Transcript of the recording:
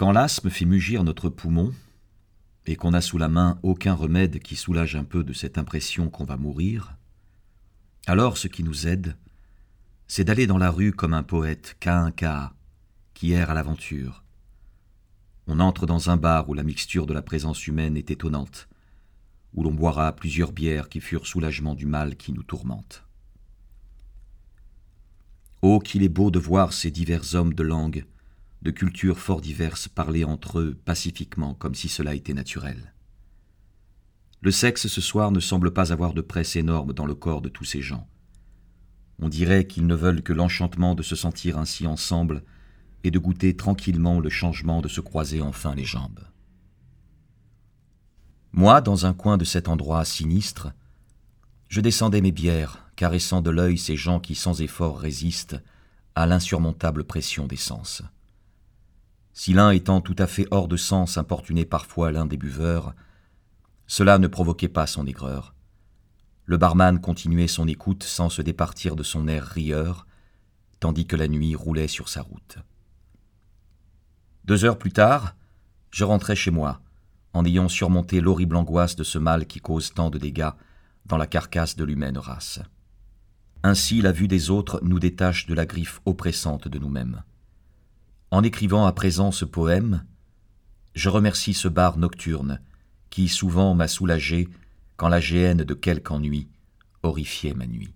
Quand l'asthme fait mugir notre poumon, et qu'on n'a sous la main aucun remède qui soulage un peu de cette impression qu'on va mourir, alors ce qui nous aide, c'est d'aller dans la rue comme un poète, cas, qui erre à l'aventure. On entre dans un bar où la mixture de la présence humaine est étonnante, où l'on boira plusieurs bières qui furent soulagement du mal qui nous tourmente. Oh, qu'il est beau de voir ces divers hommes de langue, de cultures fort diverses parler entre eux pacifiquement comme si cela était naturel. Le sexe ce soir ne semble pas avoir de presse énorme dans le corps de tous ces gens. On dirait qu'ils ne veulent que l'enchantement de se sentir ainsi ensemble et de goûter tranquillement le changement de se croiser enfin les jambes. Moi, dans un coin de cet endroit sinistre, je descendais mes bières, caressant de l'œil ces gens qui sans effort résistent à l'insurmontable pression des sens. Si l'un étant tout à fait hors de sens importunait parfois l'un des buveurs, cela ne provoquait pas son aigreur. Le barman continuait son écoute sans se départir de son air rieur, tandis que la nuit roulait sur sa route. Deux heures plus tard, je rentrais chez moi, en ayant surmonté l'horrible angoisse de ce mal qui cause tant de dégâts dans la carcasse de l'humaine race. Ainsi la vue des autres nous détache de la griffe oppressante de nous-mêmes. En écrivant à présent ce poème, je remercie ce bar nocturne qui souvent m'a soulagé quand la géhenne de quelque ennui horrifiait ma nuit.